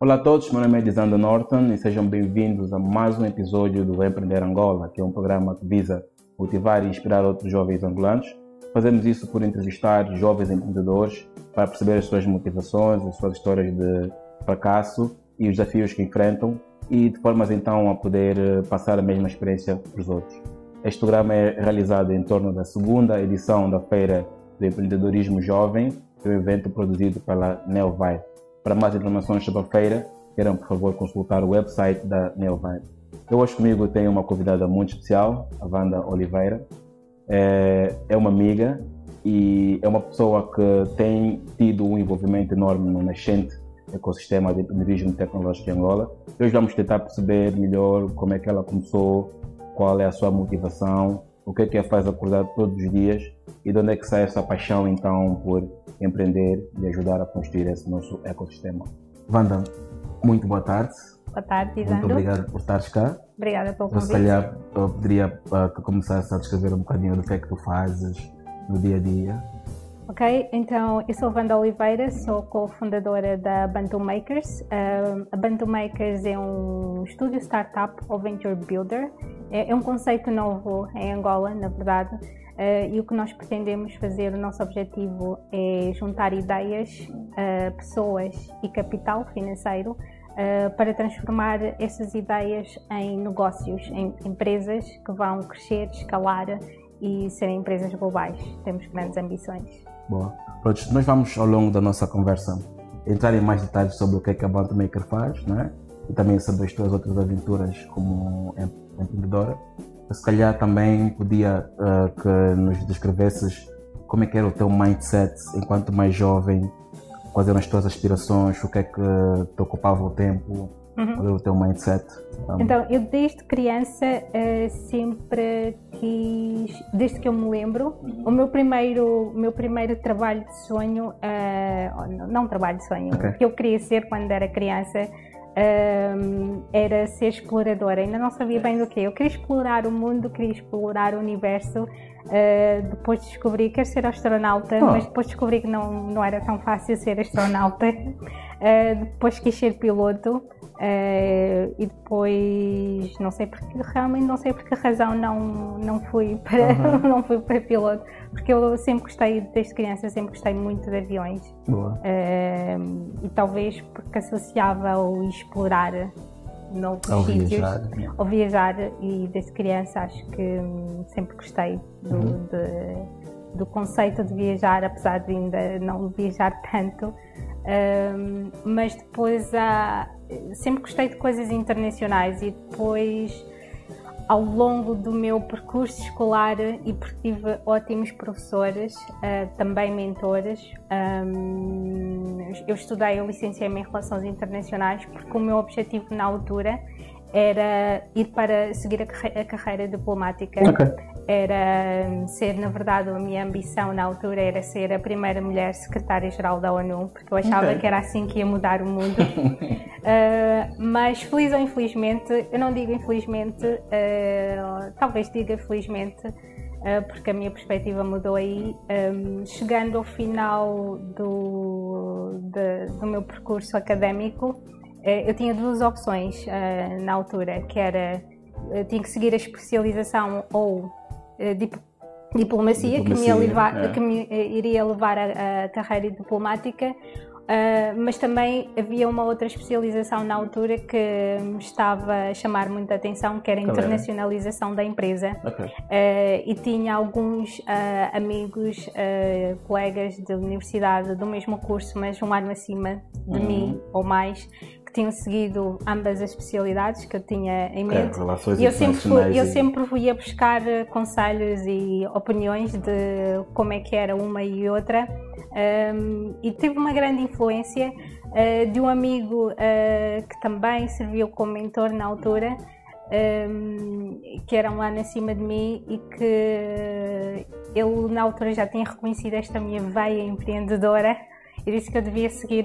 Olá a todos, meu nome é Dizando Norton e sejam bem-vindos a mais um episódio do Empreender Angola, que é um programa que visa motivar e inspirar outros jovens angolanos. Fazemos isso por entrevistar jovens empreendedores para perceber as suas motivações, as suas histórias de fracasso e os desafios que enfrentam e de formas então a poder eh, passar a mesma experiência para os outros. Este programa é realizado em torno da segunda edição da Feira do Empreendedorismo Jovem, que é um evento produzido pela Neovibe. Para mais informações sobre a feira, queiram por favor consultar o website da Neovibe. Eu hoje comigo tenho uma convidada muito especial, a Wanda Oliveira. É, é uma amiga e é uma pessoa que tem tido um envolvimento enorme no nascente ecossistema de empreendedorismo tecnológico em Angola. Hoje vamos tentar perceber melhor como é que ela começou, qual é a sua motivação, o que é que a faz acordar todos os dias e de onde é que sai essa paixão então por empreender e ajudar a construir esse nosso ecossistema. Wanda, muito boa tarde. Boa tarde, Isandro. Muito obrigado por estares cá. Obrigada pelo convite. Se calhar eu poderia uh, que começasse a descrever um bocadinho do que é que tu fazes no dia a dia. Ok, então eu sou Wanda Oliveira, sou cofundadora da Bantu Makers. Uh, a Bantu Makers é um estúdio startup ou venture builder. É, é um conceito novo em Angola, na verdade, uh, e o que nós pretendemos fazer, o nosso objetivo é juntar ideias, uh, pessoas e capital financeiro para transformar essas ideias em negócios, em empresas que vão crescer, escalar e serem empresas globais. Temos grandes ambições. Boa. Pronto, nós vamos ao longo da nossa conversa entrar em mais detalhes sobre o que é que a Band Maker faz, né? E também sobre as tuas outras aventuras como empreendedora. Se calhar também podia uh, que nos descrevesses como é que era o teu mindset enquanto mais jovem, quais eram as tuas aspirações, o que é que te ocupava o tempo, uhum. o teu mindset. Um. Então, eu desde criança uh, sempre quis, desde que eu me lembro, o meu primeiro, meu primeiro trabalho de sonho, uh, não trabalho de sonho, okay. que eu queria ser quando era criança, uh, era ser exploradora. Ainda não sabia bem do que. Eu queria explorar o mundo, queria explorar o universo. Uh, depois descobri que quero ser astronauta, oh. mas depois descobri que não, não era tão fácil ser astronauta. Uh, depois quis ser piloto. Uh, e depois não sei porque realmente não sei por que razão não não fui para uhum. não fui para piloto porque eu sempre gostei desde criança sempre gostei muito de aviões uh, e talvez porque associava ao explorar novos ao sítios viajar. ao viajar e desde criança acho que hum, sempre gostei do, uhum. de, do conceito de viajar apesar de ainda não viajar tanto mas depois há, sempre gostei de coisas internacionais e depois ao longo do meu percurso escolar e tive ótimos professores, uh, também mentores, um, eu estudei, eu licenciei-me em Relações Internacionais porque o meu objetivo na altura era ir para seguir a, carreira, a carreira diplomática. Okay era ser, na verdade, a minha ambição na altura era ser a primeira mulher secretária-geral da ONU, porque eu achava okay. que era assim que ia mudar o mundo. uh, mas, feliz ou infelizmente, eu não digo infelizmente, uh, talvez diga felizmente, uh, porque a minha perspectiva mudou aí. Um, chegando ao final do, de, do meu percurso académico, eu tinha duas opções na altura, que era tinha que seguir a especialização ou eh, dip, diplomacia, diplomacia, que, me, levar, é. que me eh, iria levar à carreira diplomática, Uh, mas também havia uma outra especialização na altura que me estava a chamar muita atenção, que era a internacionalização da empresa. Okay. Uh, e tinha alguns uh, amigos, colegas de universidade do mesmo curso, mas um ano acima de uhum. mim ou mais, que tinham seguido ambas as especialidades que eu tinha em mente. e eu sempre, fui, eu sempre ia buscar conselhos e opiniões de como é que era uma e outra. Um, e teve uma grande influência uh, de um amigo uh, que também serviu como mentor na altura, um, que era um ano acima de mim e que ele na altura já tinha reconhecido esta minha veia empreendedora e disse que eu devia seguir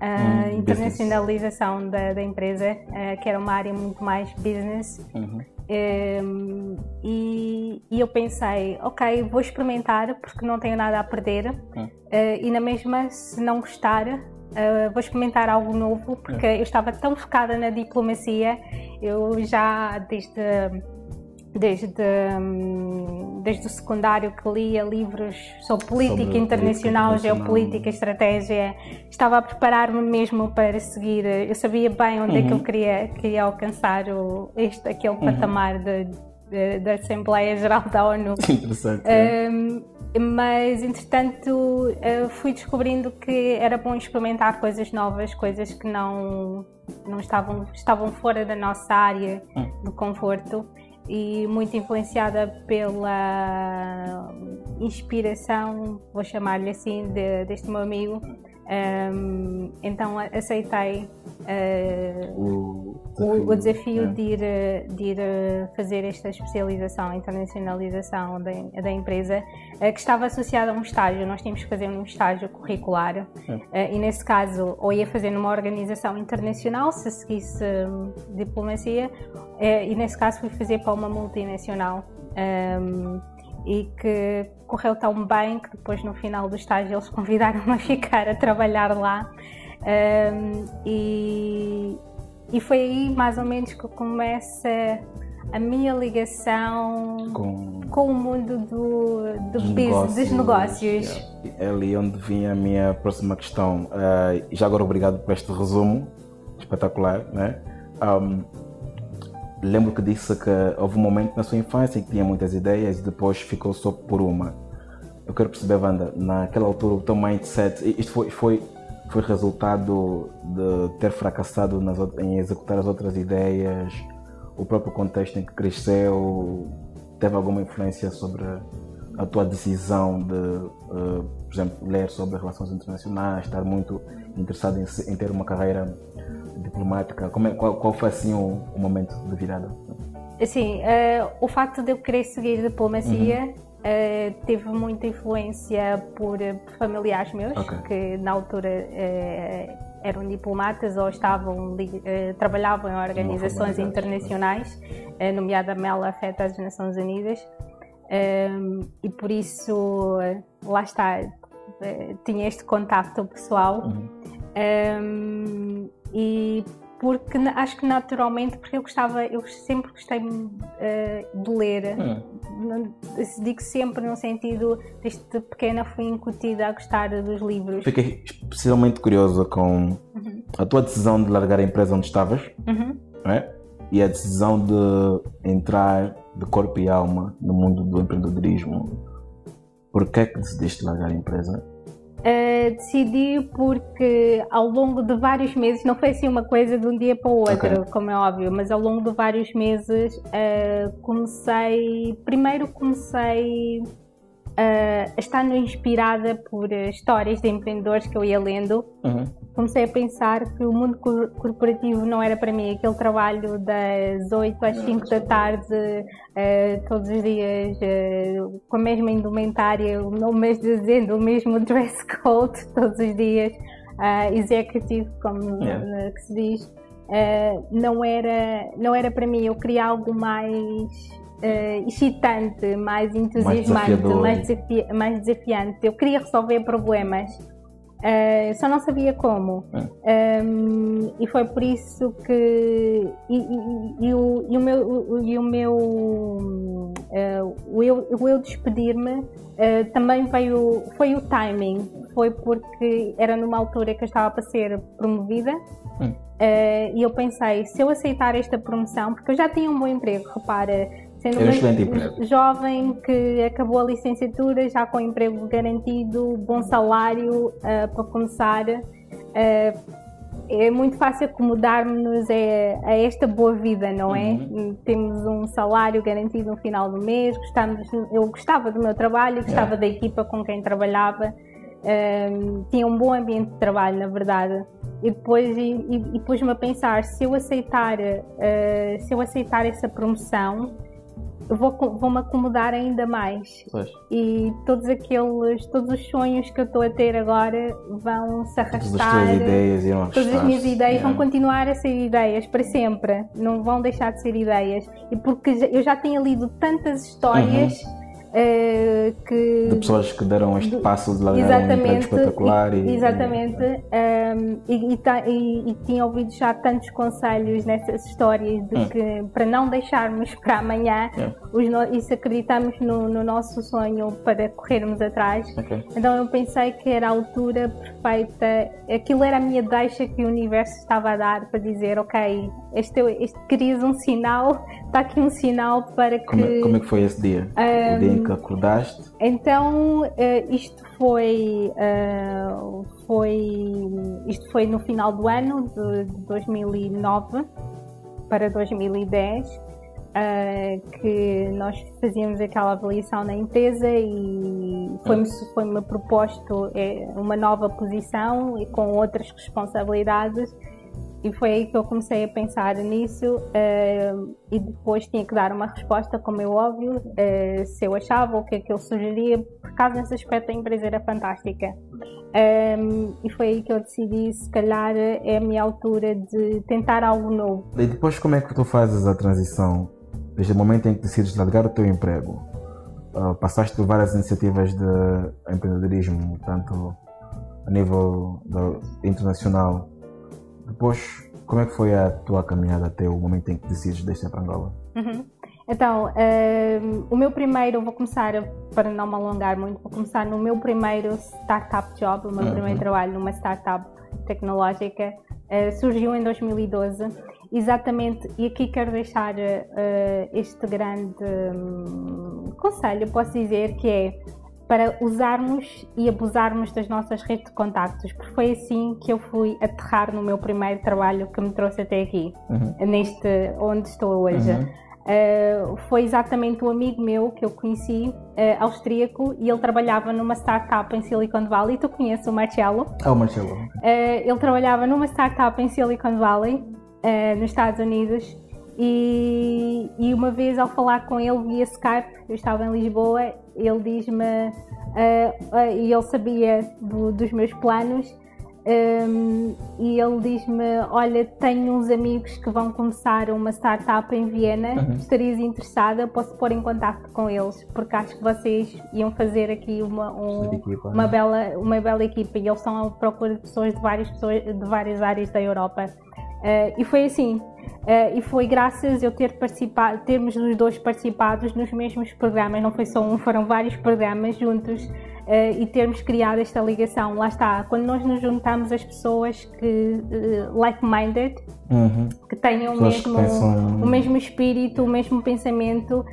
a hum, internacionalização da, da, empresa, uh, que era uma área muito mais business. Uhum. Um, e, e, eu pensei, ok, vou experimentar porque não tenho nada a perder. Uhum. Uh, e na mesma, se não gostar, uh, vou experimentar algo novo, porque eu estava tão focada na diplomacia, eu já desde desde, hum, desde o secundário que lia livros sobre política sobre internacional, política geopolítica, estratégia, estava a preparar-me mesmo para seguir. Eu sabia bem onde uhum. é que eu uhum. queria, queria alcançar o, este, aquele uhum. patamar da Assembleia Geral da ONU. Interessante. Um, mas entretanto eh, fui descobrindo que era bom experimentar coisas novas, coisas que não, não estavam, estavam fora da nossa área hum. de conforto e muito influenciada pela inspiração, vou chamar-lhe assim, de, deste meu amigo. Um, então aceitei uh, o desafio, o, desafio é. de, ir, de ir fazer esta especialização, internacionalização da, da empresa, uh, que estava associada a um estágio. Nós tínhamos que fazer um estágio curricular é. uh, e, nesse caso, ou ia fazer numa organização internacional, se seguisse um, diplomacia, e, nesse caso, fui fazer para uma multinacional. Um, e que correu tão bem que depois no final do estágio eles convidaram-me a ficar a trabalhar lá um, e, e foi aí mais ou menos que começa a minha ligação com, com o mundo do, do dos, negócios, dos negócios. É ali onde vinha a minha próxima questão. Uh, já agora obrigado por este resumo espetacular. Né? Um, lembro que disse que houve um momento na sua infância em que tinha muitas ideias e depois ficou só por uma. Eu quero perceber, Wanda, naquela altura o teu mindset, isto foi, foi, foi resultado de ter fracassado nas, em executar as outras ideias, o próprio contexto em que cresceu, teve alguma influência sobre a tua decisão de, uh, por exemplo, ler sobre relações internacionais, estar muito interessado em, em ter uma carreira diplomática? Como é, qual, qual foi assim o, o, momento de virada? Assim, uh, o facto de eu querer seguir diplomacia uhum. uh, teve muita influência por, por familiares meus, okay. que na altura uh, eram diplomatas ou estavam trabalhavam em organizações internacionais, nomeadamente afeta as Nações Unidas. e por isso, lá está, tinha este contacto pessoal. Uhum. Um, e porque acho que naturalmente, porque eu gostava, eu sempre gostei uh, de ler. Hum. Digo sempre no sentido, desde pequena fui incutida a gostar dos livros. Fiquei especialmente curiosa com uhum. a tua decisão de largar a empresa onde estavas uhum. é? e a decisão de entrar de corpo e alma no mundo do empreendedorismo. Por que é que decidiste largar a empresa? Uh, decidi porque ao longo de vários meses, não foi assim uma coisa de um dia para o outro, okay. como é óbvio, mas ao longo de vários meses uh, comecei. Primeiro comecei uh, a estar inspirada por histórias de empreendedores que eu ia lendo. Uhum comecei a pensar que o mundo corporativo não era para mim. Aquele trabalho das 8 às 5 da tarde, uh, todos os dias, uh, com a mesma indumentária, o mês dizendo o mesmo dress code, todos os dias, executive, como yeah. que se diz, não, era, não era para mim. Eu queria algo mais. Uh, excitante, mais entusiasmante, mais, desafi mais, desafiante. Eu queria resolver problemas. Uh, só não sabia como. É. Um, e foi por isso que. E, e, e, o, e o, meu. E o, meu uh, o eu, o eu despedir-me uh, também veio. Foi o timing. Foi porque era numa altura que eu estava para ser promovida. Hum. e eu pensei, se eu aceitar esta promoção, porque eu já tinha um bom emprego, repara, Sendo um jovem que acabou a licenciatura já com emprego garantido, bom salário uh, para começar. Uh, é muito fácil acomodar-nos a, a, esta boa vida, não é? Uhum. Temos um salário garantido no final do mês, gostamos, eu gostava do meu trabalho, gostava yeah. da equipa com quem trabalhava, uh, tinha um bom ambiente de trabalho, na verdade. E depois e, e, e pus-me a pensar, se eu aceitar, se eu aceitar essa promoção, vou, vou me acomodar ainda mais. Pois. E todos aqueles, todos os sonhos que eu estou a ter agora vão se arrastar. Todas as ideias irão Todas as minhas ideias yeah. vão continuar a ser ideias para sempre. Não vão deixar de ser ideias. E porque eu já tinha lido tantas histórias. Uhum. Uh, que, de pessoas que deram este passo de largar um emprego espetacular e, exatamente um, e, e, e, tinha ouvido já tantos conselhos nessas histórias de hum. que para não deixarmos para amanhã yeah. Os, e se acreditamos no, no, nosso sonho para corrermos atrás. Okay. então eu pensei que era a altura perfeita aquilo era a minha deixa que o universo estava a dar para dizer ok este, este querias um sinal está aqui um sinal para que como é, como é que foi esse dia? Um, o dia em que acordaste? então uh, isto foi uh, foi isto foi no final do ano de, de 2009 para 2010 uh, que nós fazíamos aquela avaliação na empresa e foi-me foi-me proposto uma nova posição e com outras responsabilidades e foi aí que eu comecei a pensar nisso uh, e depois tinha que dar uma resposta, como é óbvio, uh, se eu achava, o que é que eu sugeria, por causa desse aspecto a empresa era fantástica. Um, ehm, e foi aí que eu decidi, se calhar é a minha altura de tentar algo novo. E depois como é que tu fazes a transição, desde o momento em que decides largar o teu emprego? Uh, passaste por várias iniciativas de empreendedorismo, tanto a nível internacional depois, como é que foi a tua caminhada até o momento em que decides deixar para Angola? Uhum. Então, uh, o meu primeiro, vou começar, para não me alongar muito, vou começar no meu primeiro startup job, o meu uhum. primeiro trabalho numa startup tecnológica, uh, surgiu em 2012. Exatamente, e aqui quero deixar uh, este grande um, conselho, posso dizer, que é para usarmos e abusarmos das nossas redes de contactos, porque foi assim que eu fui aterrar no meu primeiro trabalho que me trouxe até aqui, uhum. neste onde estou hoje. Uhum. Uh, foi exatamente um amigo meu que eu conheci, uh, austríaco, e ele trabalhava numa startup em Silicon Valley. Tu conheces o Marcelo? Ah, o Marcelo. Uh, ele trabalhava numa startup em Silicon Valley, nos Estados Unidos, e, e, uma vez ao falar com ele via Skype, eu estava em Lisboa ele diz-me, uh, e ele sabia do, dos meus planos, um, ehm, e ele diz-me: Olha, tenho uns amigos que vão começar uma startup em Viena, uhum. estarias interessada? Posso pôr em contato com eles, porque acho que vocês iam fazer aqui uma, um, equipa, uma, né? bela, uma bela equipa e eles estão à procura de pessoas de várias, pessoas, de várias áreas da Europa. Uh, e foi assim. Uh, e foi graças eu ter participado, termos os dois participados nos mesmos programas, não foi só um, foram vários programas juntos uh, e termos criado esta ligação. Lá está, quando nós nos juntamos as pessoas que like-minded, uhum. que tenham o mesmo, pensam... o mesmo espírito, o mesmo pensamento,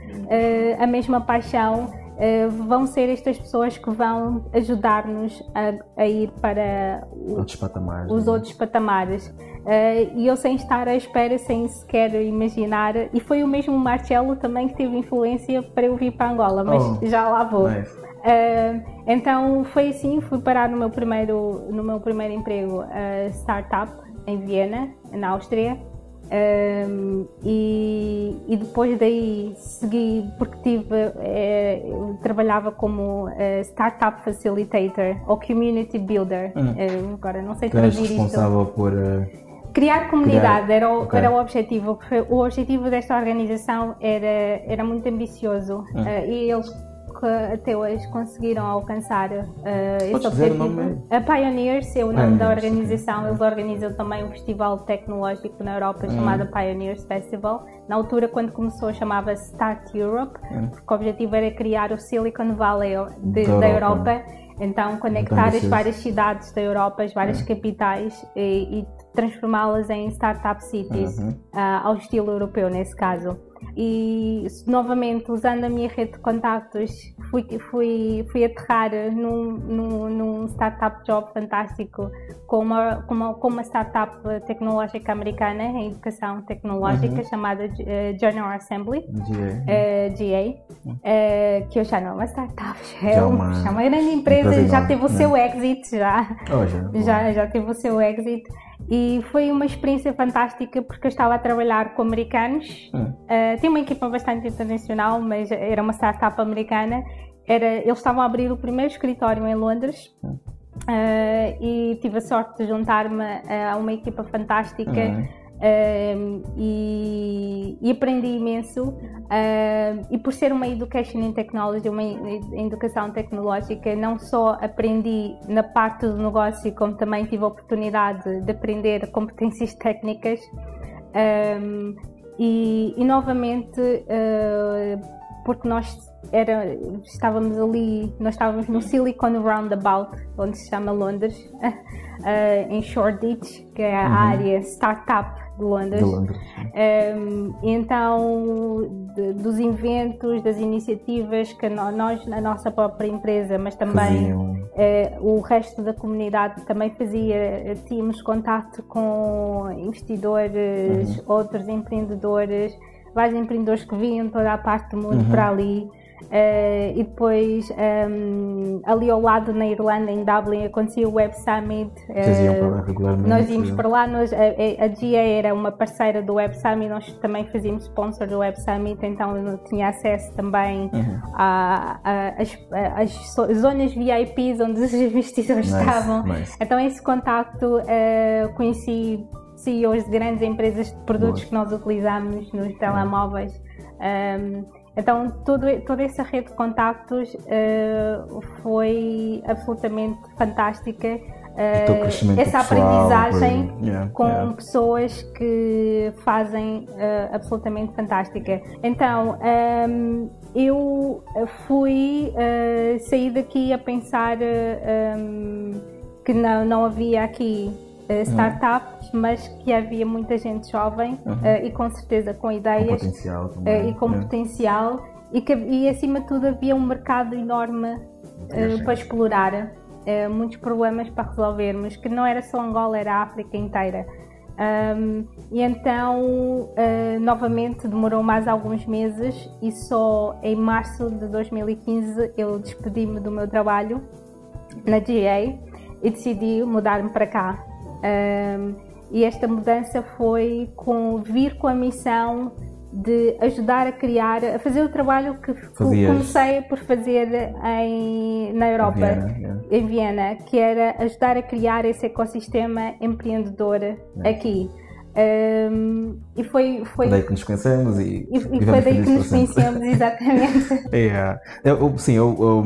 a mesma paixão. Uh, vão ser estas pessoas que vão ajudar-nos a, a, ir para outros patamares, os né? outros patamares. Uh, e eu sem estar à espera, sem sequer imaginar, e foi o mesmo Marcelo também que teve influência para eu vir para Angola, mas oh, já lá vou. Nice. Uh, então foi assim, fui parar no meu primeiro, no meu primeiro emprego, startup em Viena, na Áustria. Um, e, e, depois daí segui porque tive eh, trabalhava como uh, startup facilitator ou community builder hum. uh, agora não sei traduzir isto responsável por Criar comunidade Criar... Era, o, okay. era o objetivo. O objetivo desta organização era, era muito ambicioso uh, e eles até hoje conseguiram alcançar uh, esse objetivo. A Pioneers é o nome da organização. Eles organizam também um festival tecnológico na Europa hum. chamado Pioneers Festival. Na altura, quando começou, chamava-se Start Europe, hum. porque o objetivo era criar o Silicon Valley de, da, da Europa. Europa. Então, conectar então, as várias cidades da Europa, as várias hum. capitais e, e transformá-las em startup cities, uhum. uh, ao estilo europeu nesse caso. E novamente, usando a minha rede de contactos, fui, fui, fui aterrar num, num, num startup job fantástico com uma, com uma, com uma startup tecnológica americana em educação tecnológica uhum. chamada uh, General Assembly, GA, uh, GA uh, que eu já não é uma startup, já é, uma, é uma grande empresa, já teve o seu né? exit, já, oh, já, já, já teve o seu exit. E foi uma experiência fantástica porque eu estava a trabalhar com americanos. Hum. Uh, tinha uma equipa bastante internacional, mas era uma startup americana. Era, eles estavam a abrir o primeiro escritório em Londres. Uh, e tive a sorte de juntar-me a uma equipa fantástica. E, e, aprendi imenso. Um, e por ser uma Education in Technology, uma educação tecnológica, não só aprendi na parte do negócio, como também tive a oportunidade de aprender competências técnicas. Um, e, e, novamente, uh, porque nós era, estávamos ali, nós estávamos no Silicon Roundabout, onde se chama Londres, uh, em Shoreditch, que é a uhum. área startup de Londres. De Londres. Um, então, de, dos inventos, das iniciativas que nós, na nossa própria empresa, mas também uh, o resto da comunidade também fazia, tínhamos contato com investidores, uhum. outros empreendedores, vários empreendedores que vinham toda a parte do mundo uhum. para ali. Uh, e depois um, ali ao lado na Irlanda, em Dublin, acontecia o Web Summit. Uh, nós íamos para lá, nós, a, a GIA era uma parceira do Web Summit, nós também fazíamos sponsor do Web Summit, então eu tinha acesso também uhum. às zonas VIPs onde os investidores nice, estavam. Nice. Então esse contacto uh, conheci CEOs de grandes empresas de produtos Boa. que nós utilizamos nos telemóveis. Um, então, todo, toda essa rede de contactos uh, foi absolutamente fantástica. Uh, essa aprendizagem yeah, com yeah. pessoas que fazem uh, absolutamente fantástica. Então, um, ehm, eu fui uh, sair daqui a pensar um, ehm, que não, não havia aqui uh, startups, uhum. mas que havia muita gente jovem uhum. uh, e com certeza com ideias com potencial também, uh, e com é. potencial e, que, e acima de tudo havia um mercado enorme para explorar, muitos problemas para resolvermos, que não era só Angola, era a África inteira. Um, e então, uh, novamente, demorou mais alguns meses e só em março de 2015 eu despedi-me do meu trabalho na GA e decidi mudar-me para cá. Um, e esta mudança foi com vir com a missão de ajudar a criar, a fazer o trabalho que Fazias. comecei por fazer em, na Europa, Viena, yeah. em Viena, que era ajudar a criar esse ecossistema empreendedor yeah. aqui. Um, e foi, foi daí que nos conhecemos e, e, e foi daí que nos conhecemos, exatamente. yeah. eu, sim, eu, eu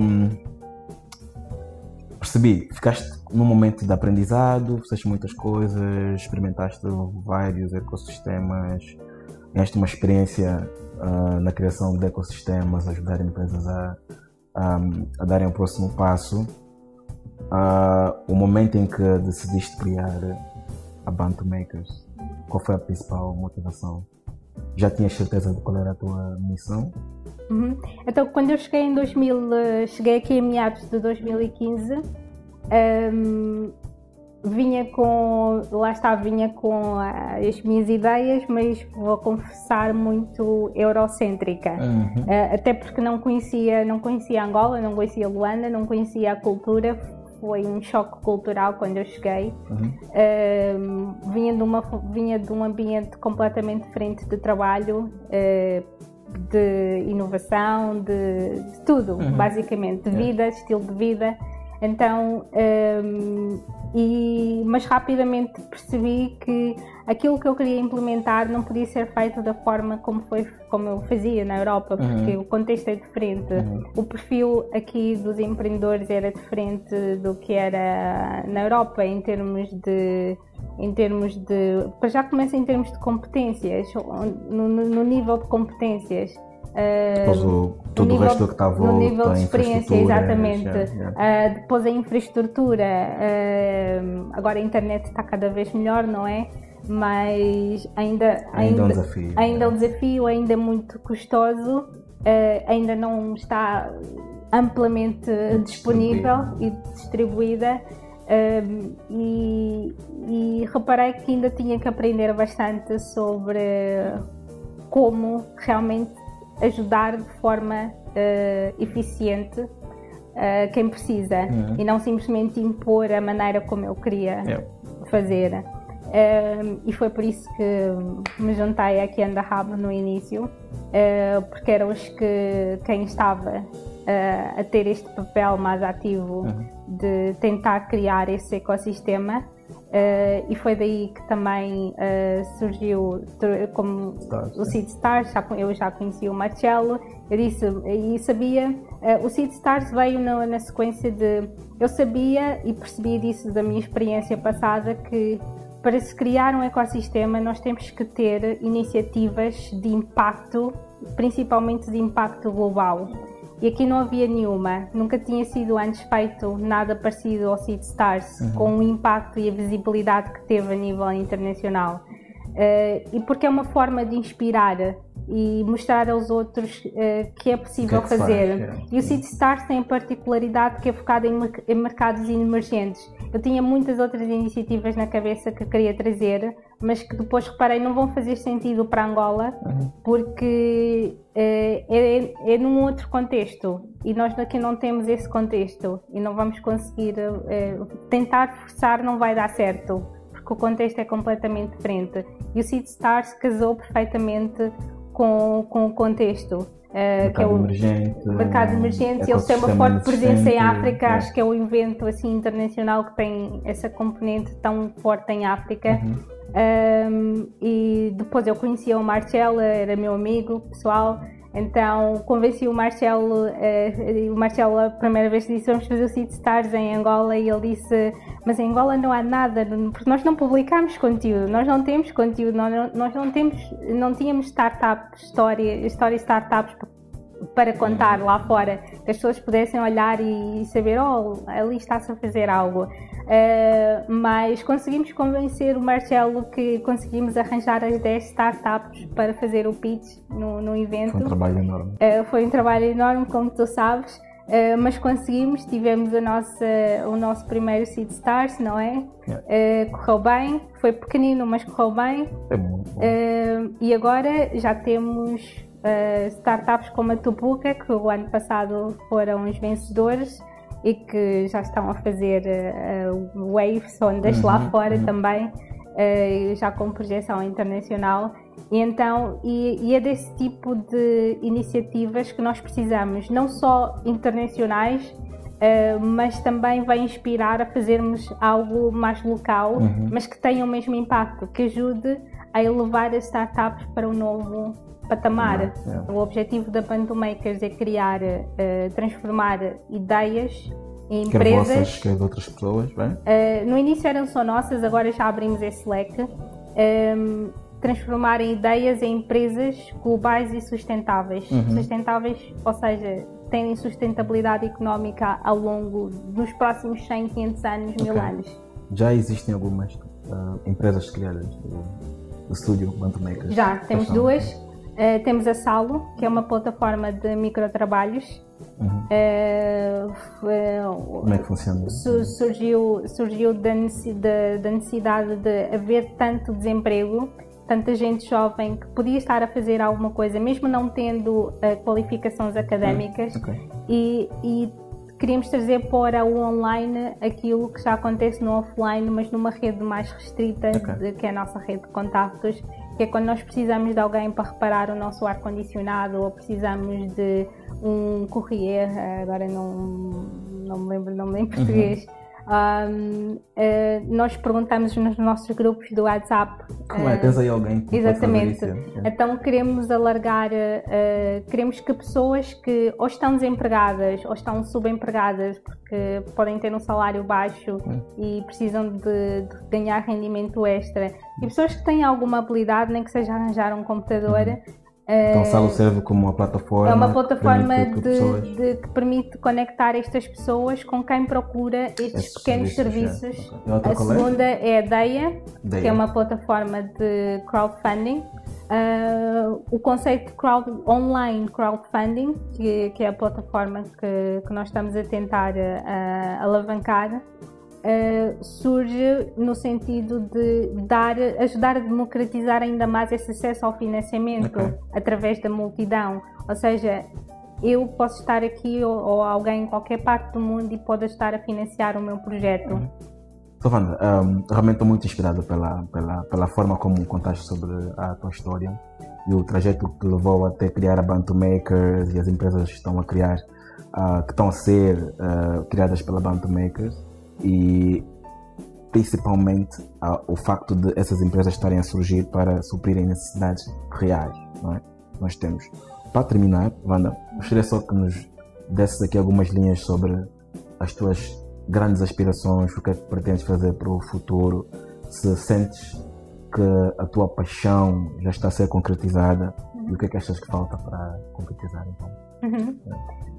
percebi, ficaste num momento de aprendizado, fizeste muitas coisas, experimentaste vários ecossistemas, ganhaste uma experiência uh, na criação de ecossistemas, ajudar empresas a, a, a darem o próximo passo. Uh, o momento em que decidiste criar a Bantu Makers, qual foi a principal motivação? Já tinhas certeza de qual era a tua missão? Uhum. Então, quando eu cheguei em 2000, eh, cheguei aqui em meados de 2015, um, vinha com, lá está, vinha com as minhas ideias, mas vou confessar muito eurocêntrica, uhum. uh, até porque não conhecia, não conhecia Angola, não conhecia Luanda, não conhecia a cultura, foi um choque cultural quando eu cheguei. Uhum. Uh, vinha, de uma, vinha de um ambiente completamente diferente de trabalho, uh, de inovação, de, de tudo, uhum. basicamente, de vida, estilo de vida. Então, um, e, mas rapidamente percebi que aquilo que eu queria implementar não podia ser feito da forma como, foi, como eu fazia na Europa, porque uhum. o contexto é diferente. Uhum. O perfil aqui dos empreendedores era diferente do que era na Europa em termos de em termos de já começa em termos de competências no, no nível de competências depois o, todo o resto que está à volta, no nível de experiência, exatamente. Yeah, yeah. Uh, depois a infraestrutura, uh, agora a internet está cada vez melhor, não é? Mas ainda, ainda, ainda é um desafio. Ainda é um desafio, ainda é muito custoso, uh, ainda não está amplamente disponível e distribuída. e, e reparei que ainda tinha que aprender bastante sobre como realmente ajudar de forma uh, eficiente uh, quem precisa uhum. e não simplesmente impor a maneira como eu queria yeah. fazer. Uh, e foi por isso que me juntei aqui a Hub no início, porque eram os que quem estava a ter este papel mais ativo uhum. de tentar criar esse ecossistema Uh, e foi daí que também uh, surgiu como Stars, o Seed Stars, já, eu já conhecia o Marcelo, eu disse e sabia, uh, o Seed Stars veio na, na, sequência de, eu sabia e percebi disso da minha experiência passada que para se criar um ecossistema nós temos que ter iniciativas de impacto, principalmente de impacto global e aqui não havia nenhuma. Nunca tinha sido antes feito nada parecido ao Seed Stars, uhum. com o impacto e a visibilidade que teve a nível internacional. Uh, e porque é uma forma de inspirar e mostrar aos outros uh, que é possível que é que fazer. Faz, é. E o Seed Stars tem a particularidade que é focado em, em mercados emergentes. Eu tinha muitas outras iniciativas na cabeça que queria trazer, mas que depois reparei não vão fazer sentido para Angola, uhum. porque é, é, é num outro contexto e nós aqui não temos esse contexto e não vamos conseguir é, tentar forçar não vai dar certo porque o contexto é completamente diferente e o Seed Stars casou perfeitamente com, com o contexto Uh, que é o emergente, mercado emergente. Eles têm uma forte presença em África, é. acho que é o evento assim internacional que tem essa componente tão forte em África. Uhum. Um, e depois eu conhecia o Marcelo, era meu amigo pessoal. Então convenci o Marcelo, uh, o Marcelo a primeira vez disse vamos fazer o Seed Stars em Angola. E ele disse mas em Angola não há nada, porque nós não publicamos conteúdo, nós não temos conteúdo, nós, nós não temos, não tínhamos startups, história, história startups para contar lá fora, que as pessoas pudessem olhar e saber, oh, ali está-se a fazer algo. Uh, mas conseguimos convencer o Marcelo que conseguimos arranjar as 10 startups para fazer o pitch no, no evento. Foi um trabalho enorme. Uh, foi um trabalho enorme, como tu sabes, uh, mas conseguimos, tivemos a nossa, o nosso primeiro Seed Stars, não é? Yeah. correu bem, foi pequenino, mas correu bem. É muito bom. e agora já temos startups como a Tupuca, que o ano passado foram os vencedores e que já estão a fazer uh, waves, ondas uhum, lá fora uhum. também, uh, já com projeção internacional. E então, e, e, é desse tipo de iniciativas que nós precisamos, não só internacionais, uh, mas também vai inspirar a fazermos algo mais local, uhum. mas que tenha o mesmo impacto, que ajude a elevar as startups para um novo patamar. É. O objetivo da Bantu Makers é criar, uh, transformar ideias em quer empresas. Vossas, quer de outras pessoas, bem? Uh, no início eram só nossas, agora já abrimos esse leque. Um, ehm, transformar ideias em empresas globais e sustentáveis. Uhum. Sustentáveis, ou seja, terem sustentabilidade económica ao longo dos próximos 100, 500 anos, okay. mil anos. Já existem algumas uh, empresas criadas do, do estúdio Bantu Makers? Já, temos duas. Uh, temos a Salo, que é uma plataforma de microtrabalhos. Uhum. Uh, Como é que funciona? Su surgiu surgiu da necessidade, da necessidade de haver tanto desemprego, tanta gente jovem que podia estar a fazer alguma coisa, mesmo não tendo uh, qualificações académicas. Uhum. Okay. E, e queríamos trazer para o online aquilo que já acontece no offline, mas numa rede mais restrita, okay. de, que é a nossa rede de contactos que é quando nós precisamos de alguém para reparar o nosso ar-condicionado ou precisamos de um courrier, agora não, não me lembro o nome em português, uhum. Um, uh, nós perguntamos nos nossos grupos do WhatsApp. Como é? Tens aí alguém que Exatamente. Então queremos alargar, uh, queremos que pessoas que ou estão desempregadas ou estão subempregadas porque podem ter um salário baixo e precisam de, de, ganhar rendimento extra e pessoas que têm alguma habilidade, nem que seja arranjar um computador, uhum. Então, Salo serve como uma plataforma. É uma plataforma que, de, de, que permite conectar estas pessoas com quem procura estes Esses pequenos serviços. serviços. É. A segunda é a Deia, Deia, que é uma plataforma de crowdfunding. Uh, o conceito de crowd, online crowdfunding, que, que, é a plataforma que, que nós estamos a tentar uh, alavancar, uh, surge no sentido de dar, ajudar a democratizar ainda mais esse acesso ao financiamento okay. através da multidão. Ou seja, eu posso estar aqui ou, ou, alguém em qualquer parte do mundo e pode estar a financiar o meu projeto. Uhum. Um, realmente estou muito inspirado pela, pela, pela forma como contaste sobre a tua história e o trajeto que levou até criar a Bantu Makers e as empresas que estão a criar, uh, que estão a ser uh, criadas pela Bantu Makers. E principalmente o facto de essas empresas estarem a surgir para suprirem necessidades reais, não é? Nós temos. Para terminar, Wanda, gostaria só que nos desses aqui algumas linhas sobre as tuas grandes aspirações, o que é que pretendes fazer para o futuro, se sentes que a tua paixão já está a ser concretizada e o que é que achas que falta para concretizar então? Uhum.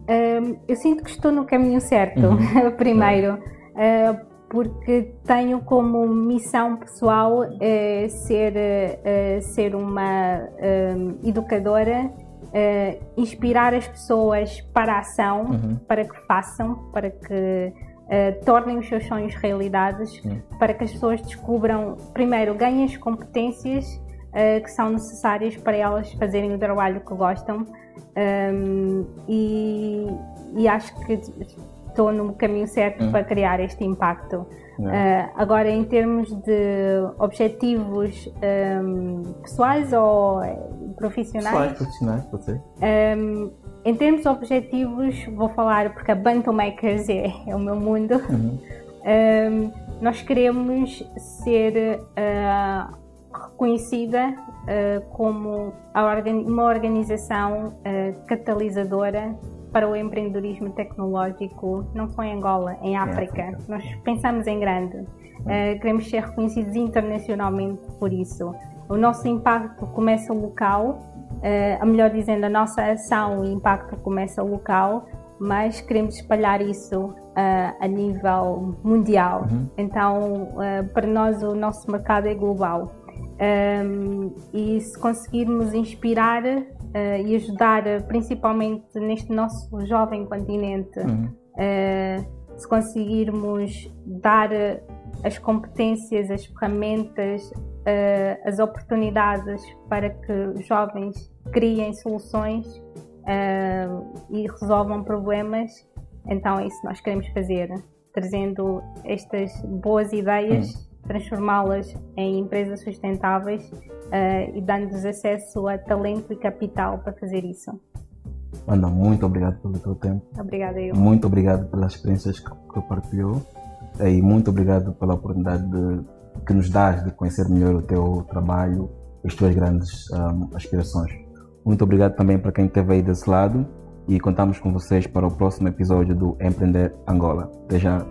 É. Um, eu sinto que estou no caminho certo, uhum. primeiro, uh, porque tenho como missão pessoal uh, ser, uh, ser uma educadora uh, inspirar as pessoas para a ação, uhum. para que façam, para que uh, tornem os seus sonhos realidades, uhum. para que as pessoas descubram, primeiro, ganhem as competências uh, que são necessárias para elas fazerem o trabalho que gostam. Um, e, e, acho que estou no caminho certo uhum. para criar este impacto. Uh, agora, em termos de objetivos um, pessoais ou profissionais? Pessoais, profissionais, pode ser. Um, em termos de objetivos, vou falar porque a Bantam Makers é, é o meu mundo. Uhum. Um, nós queremos ser uh, reconhecida uh, como uma organização catalisadora para o empreendedorismo tecnológico, não só em Angola, em África. É Nós pensamos em grande. Uh, queremos ser reconhecidos internacionalmente por isso. O nosso impacto começa local, uh, a melhor dizendo, a nossa ação e impacto começa local, mas queremos espalhar isso uh, a nível mundial. Uhum. Então, para nós, o nosso mercado é global. Um, e se conseguirmos inspirar uh, e ajudar, uh, principalmente neste nosso jovem continente, uhum. uh, se conseguirmos dar as competências, as ferramentas, as oportunidades para que os jovens criem soluções e resolvam problemas, então é isso que nós queremos fazer, trazendo estas boas ideias. Transformá-las em empresas sustentáveis uh, e dando-lhes acesso a talento e capital para fazer isso. Ana, muito obrigado pelo teu tempo. Obrigada eu. Muito obrigado pelas experiências que, que partilhou e muito obrigado pela oportunidade de, que nos dás de conhecer melhor o teu trabalho e as tuas grandes um, aspirações. Muito obrigado também para quem esteve aí desse lado e contamos com vocês para o próximo episódio do Empreender Angola. Até já.